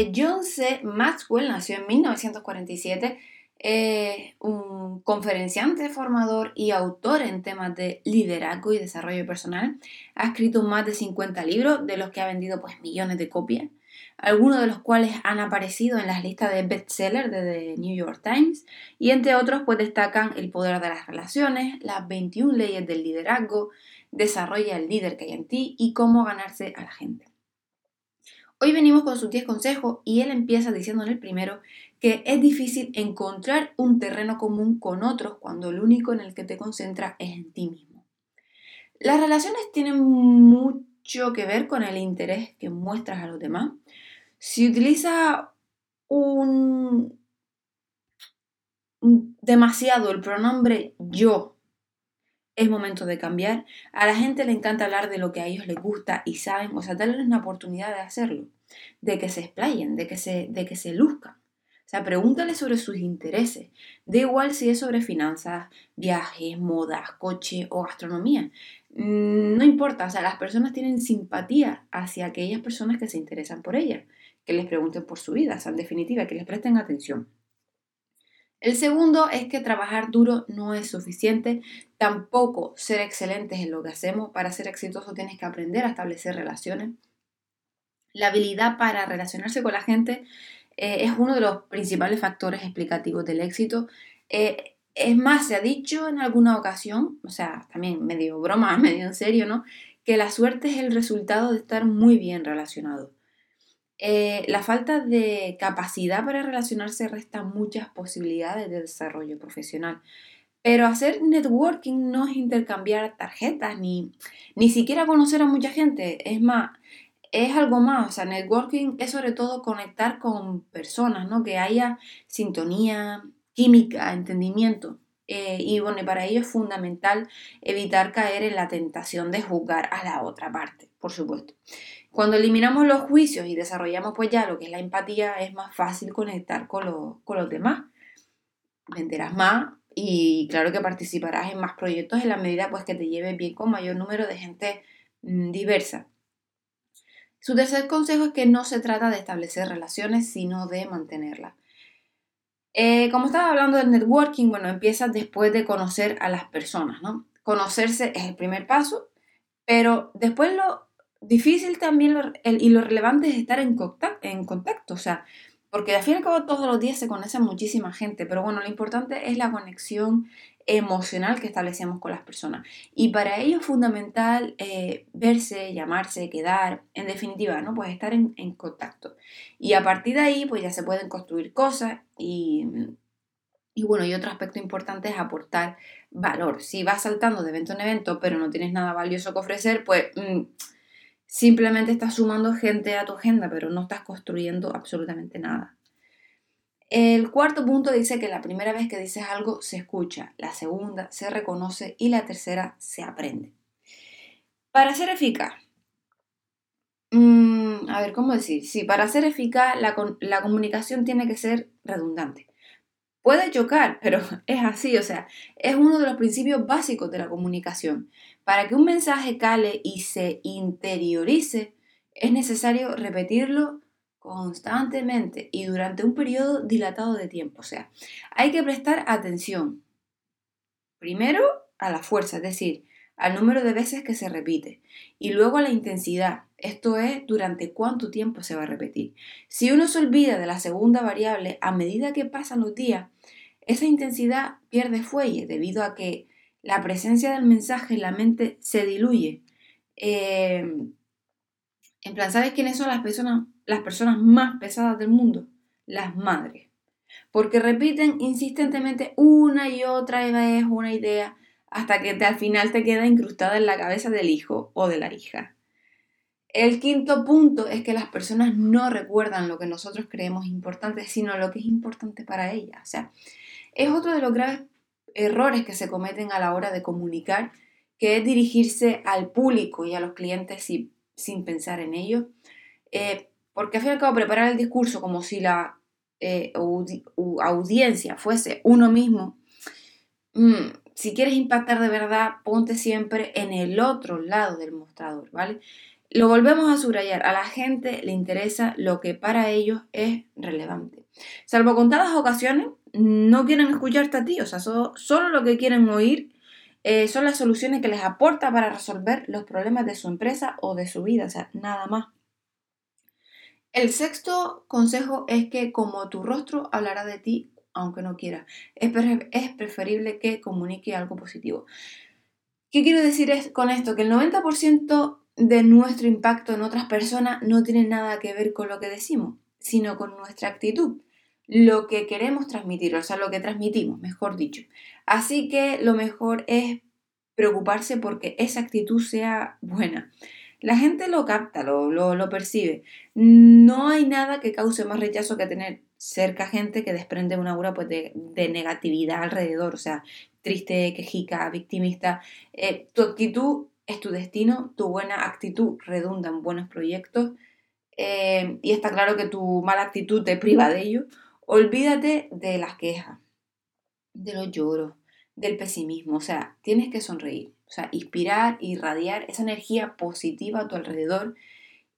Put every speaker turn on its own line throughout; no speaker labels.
Eh, John C. Maxwell nació en 1947, eh, un conferenciante, formador y autor en temas de liderazgo y desarrollo personal. Ha escrito más de 50 libros, de los que ha vendido pues, millones de copias, algunos de los cuales han aparecido en las listas de bestsellers de The New York Times, y entre otros pues, destacan El poder de las relaciones, las 21 leyes del liderazgo, Desarrolla el líder que hay en ti y cómo ganarse a la gente. Hoy venimos con sus 10 consejos y él empieza diciendo en el primero que es difícil encontrar un terreno común con otros cuando el único en el que te concentras es en ti mismo. Las relaciones tienen mucho que ver con el interés que muestras a los demás. Si utiliza un, demasiado el pronombre yo es momento de cambiar. A la gente le encanta hablar de lo que a ellos les gusta y saben, o sea, darles una oportunidad de hacerlo, de que se explayen, de que se, de que se luzcan. O sea, pregúntale sobre sus intereses. Da igual si es sobre finanzas, viajes, modas, coche o gastronomía. Mm, no importa, o sea, las personas tienen simpatía hacia aquellas personas que se interesan por ellas, que les pregunten por su vida, o sea, en definitiva, que les presten atención. El segundo es que trabajar duro no es suficiente, tampoco ser excelentes en lo que hacemos. Para ser exitoso tienes que aprender a establecer relaciones. La habilidad para relacionarse con la gente eh, es uno de los principales factores explicativos del éxito. Eh, es más, se ha dicho en alguna ocasión, o sea, también medio broma, medio en serio, ¿no? Que la suerte es el resultado de estar muy bien relacionado. Eh, la falta de capacidad para relacionarse resta muchas posibilidades de desarrollo profesional. Pero hacer networking no es intercambiar tarjetas ni, ni siquiera conocer a mucha gente. Es más, es algo más. O sea, networking es sobre todo conectar con personas, ¿no? Que haya sintonía, química, entendimiento. Eh, y bueno, para ello es fundamental evitar caer en la tentación de juzgar a la otra parte, por supuesto. Cuando eliminamos los juicios y desarrollamos pues ya lo que es la empatía, es más fácil conectar con, los demás. Venderás más y claro que participarás en más proyectos en la medida pues que te lleves bien con mayor número de gente mm, diversa. Su tercer consejo es que no se trata de establecer relaciones, sino de mantenerlas. Eh, como estaba hablando del networking, bueno, empieza después de conocer a las personas, ¿no? Conocerse es el primer paso, pero después lo difícil también y lo relevante es estar en contacto, en contacto, o sea, porque al fin y al cabo todos los días se conoce muchísima gente, pero bueno, lo importante es la conexión emocional que establecemos con las personas. Y para ello es fundamental eh, verse, llamarse, quedar, en definitiva, ¿no? Pues estar en, en, contacto. Y a partir de ahí, pues ya se pueden construir cosas y, y bueno, y otro aspecto importante es aportar valor. Si vas saltando de evento en evento, pero no tienes nada valioso que ofrecer, pues... Mm, Simplemente estás sumando gente a tu agenda, pero no estás construyendo absolutamente nada. El cuarto punto dice que la primera vez que dices algo se escucha, la segunda se reconoce y la tercera se aprende. Para ser eficaz, mm, a ver, ¿cómo decir? Sí, para ser eficaz la, la comunicación tiene que ser redundante. Puede chocar, pero es así, o sea, es uno de los principios básicos de la comunicación. Para que un mensaje cale y se interiorice, es necesario repetirlo constantemente y durante un periodo dilatado de tiempo. O sea, hay que prestar atención. Primero a la fuerza, es decir, al número de veces que se repite y luego a la intensidad, esto es durante cuánto tiempo se va a repetir. Si uno se olvida de la segunda variable, a medida que pasan los días, esa intensidad pierde fuelle debido a que la presencia del mensaje en la mente se diluye. Eh, en plan, ¿sabes quiénes son las personas, las personas más pesadas del mundo? Las madres. Porque repiten insistentemente una y otra vez una idea hasta que al final te queda incrustada en la cabeza del hijo o de la hija. El quinto punto es que las personas no recuerdan lo que nosotros creemos importante, sino lo que es importante para ellas. O sea, es otro de los graves errores que se cometen a la hora de comunicar, que es dirigirse al público y a los clientes sin, pensar en ello. Eh, porque al fin y al cabo preparar el discurso como si la eh, audiencia fuese uno mismo, mm, si quieres impactar de verdad, ponte siempre en el otro lado del mostrador, ¿vale? Lo volvemos a subrayar, a la gente le interesa lo que para ellos es relevante. Salvo contadas ocasiones, no quieren escucharte a ti, o sea, solo lo que quieren oír eh, son las soluciones que les aporta para resolver los problemas de su empresa o de su vida, o sea, nada más. El sexto consejo es que como tu rostro hablará de ti, aunque no quiera, es, es preferible que comunique algo positivo. ¿Qué quiero decir con esto? Que el 90% de nuestro impacto en otras personas no tiene nada que ver con lo que decimos, sino con nuestra actitud, lo que queremos transmitir, o sea, lo que transmitimos, mejor dicho. Así que lo mejor es preocuparse porque esa actitud sea buena. La gente lo capta, lo, lo, percibe. No hay nada que cause más rechazo que tener cerca gente que desprende una aura pues, de, negatividad alrededor, o sea, triste, quejica, victimista. Eh, tu actitud es tu destino, tu buena actitud redunda en buenos proyectos eh, y está claro que tu mala actitud te priva de ello. Olvídate de las quejas, de los lloros, del pesimismo, o sea, tienes que sonreír, o sea, inspirar, irradiar esa energía positiva a tu alrededor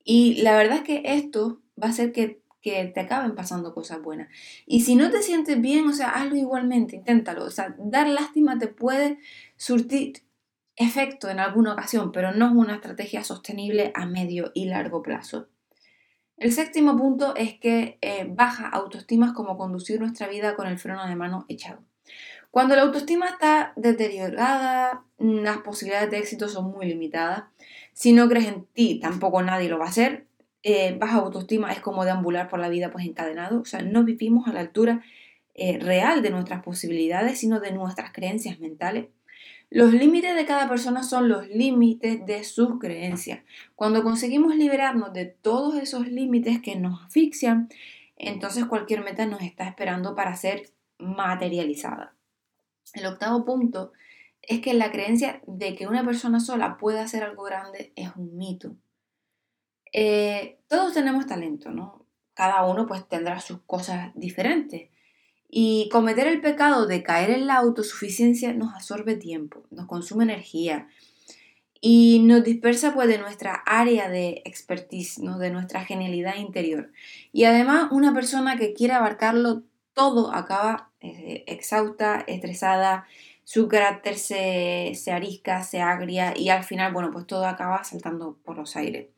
y la verdad es que esto va a hacer que, que te acaben pasando cosas buenas. Y si no te sientes bien, o sea, hazlo igualmente, inténtalo, o sea, dar lástima te puede surtir efecto en alguna ocasión, pero no es una estrategia sostenible a medio y largo plazo. El séptimo punto es que eh, baja autoestima es como conducir nuestra vida con el freno de mano echado. Cuando la autoestima está deteriorada, las posibilidades de éxito son muy limitadas. Si no crees en ti, tampoco nadie lo va a hacer. Eh, baja autoestima es como deambular por la vida pues encadenado. O sea, no vivimos a la altura eh, real de nuestras posibilidades, sino de nuestras creencias mentales. Los límites de cada persona son los límites de sus creencias. Cuando conseguimos liberarnos de todos esos límites que nos asfixian, entonces cualquier meta nos está esperando para ser materializada. El octavo punto es que la creencia de que una persona sola puede hacer algo grande es un mito. Eh, todos tenemos talento, ¿no? Cada uno pues tendrá sus cosas diferentes. Y cometer el pecado de caer en la autosuficiencia nos absorbe tiempo, nos consume energía y nos dispersa pues de nuestra área de expertise, ¿no? de nuestra genialidad interior. Y además una persona que quiere abarcarlo todo acaba eh, exhausta, estresada, su carácter se, se arisca, se agria y al final, bueno, pues todo acaba saltando por los aires.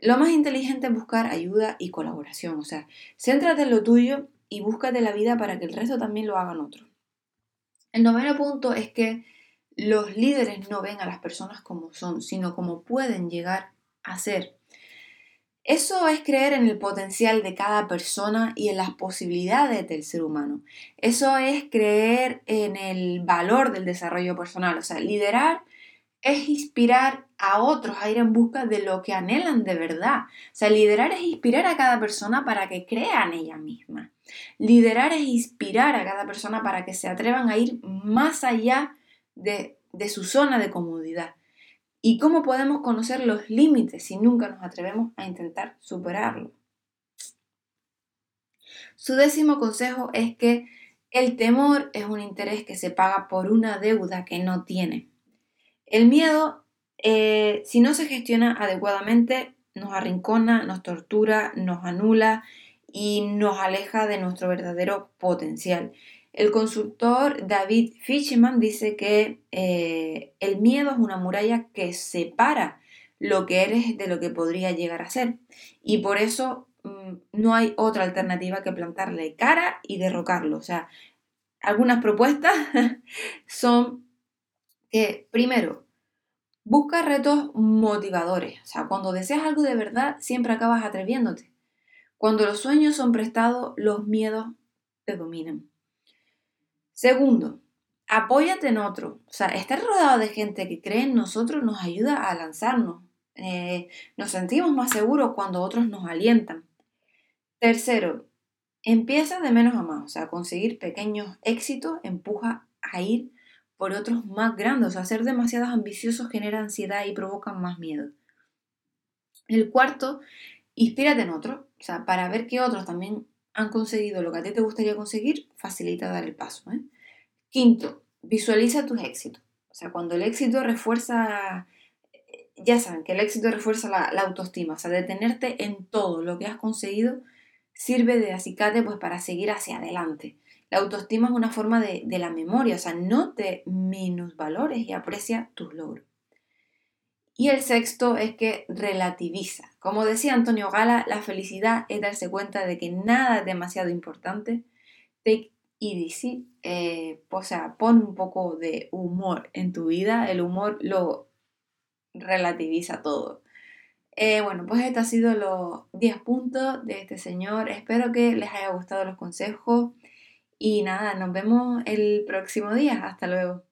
Lo más inteligente es buscar ayuda y colaboración, o sea, céntrate en lo tuyo y búscate la vida para que el resto también lo hagan otros. El noveno punto es que los líderes no ven a las personas como son, sino como pueden llegar a ser. Eso es creer en el potencial de cada persona y en las posibilidades del ser humano. Eso es creer en el valor del desarrollo personal. O sea, liderar es inspirar a otros a ir en busca de lo que anhelan de verdad. O sea, liderar es inspirar a cada persona para que crea en ella misma. Liderar es inspirar a cada persona para que se atrevan a ir más allá de, de su zona de comodidad. ¿Y cómo podemos conocer los límites si nunca nos atrevemos a intentar superarlo? Su décimo consejo es que el temor es un interés que se paga por una deuda que no tiene. El miedo, eh, si no se gestiona adecuadamente, nos arrincona, nos tortura, nos anula y nos aleja de nuestro verdadero potencial. El consultor David Fishman dice que eh, el miedo es una muralla que separa lo que eres de lo que podría llegar a ser. Y por eso mm, no hay otra alternativa que plantarle cara y derrocarlo. O sea, algunas propuestas son primero, busca retos motivadores. O sea, cuando deseas algo de verdad, siempre acabas atreviéndote. Cuando los sueños son prestados, los miedos te dominan. Segundo, apóyate en otro. O sea, estar rodeado de gente que cree en nosotros nos ayuda a lanzarnos. Eh, nos sentimos más seguros cuando otros nos alientan. Tercero, empieza de menos a más. O sea, conseguir pequeños éxitos empuja a ir por otros más grandes. O sea, ser demasiados ambiciosos genera ansiedad y provoca más miedo. El cuarto, inspírate en otro. O sea, para ver que otros también han conseguido lo que a ti te gustaría conseguir, facilita dar el paso. ¿eh? Quinto, visualiza tus éxitos. O sea, cuando el éxito refuerza ya saben que el éxito refuerza la, autoestima, o sea, detenerte en todo lo que has conseguido sirve de acicate pues para seguir hacia adelante. La autoestima es una forma de, la memoria, o sea, no te minusvalores y aprecia tus logros. Y el sexto es que relativiza. Como decía Antonio Gala, la felicidad es darse cuenta de que nada es demasiado importante. Take it easy. Eh, o sea, pon un poco de humor en tu vida. El humor lo relativiza todo. Eh, bueno, pues estos han sido los 10 puntos de este señor. Espero que les haya gustado los consejos. Y nada, nos vemos el próximo día. Hasta luego.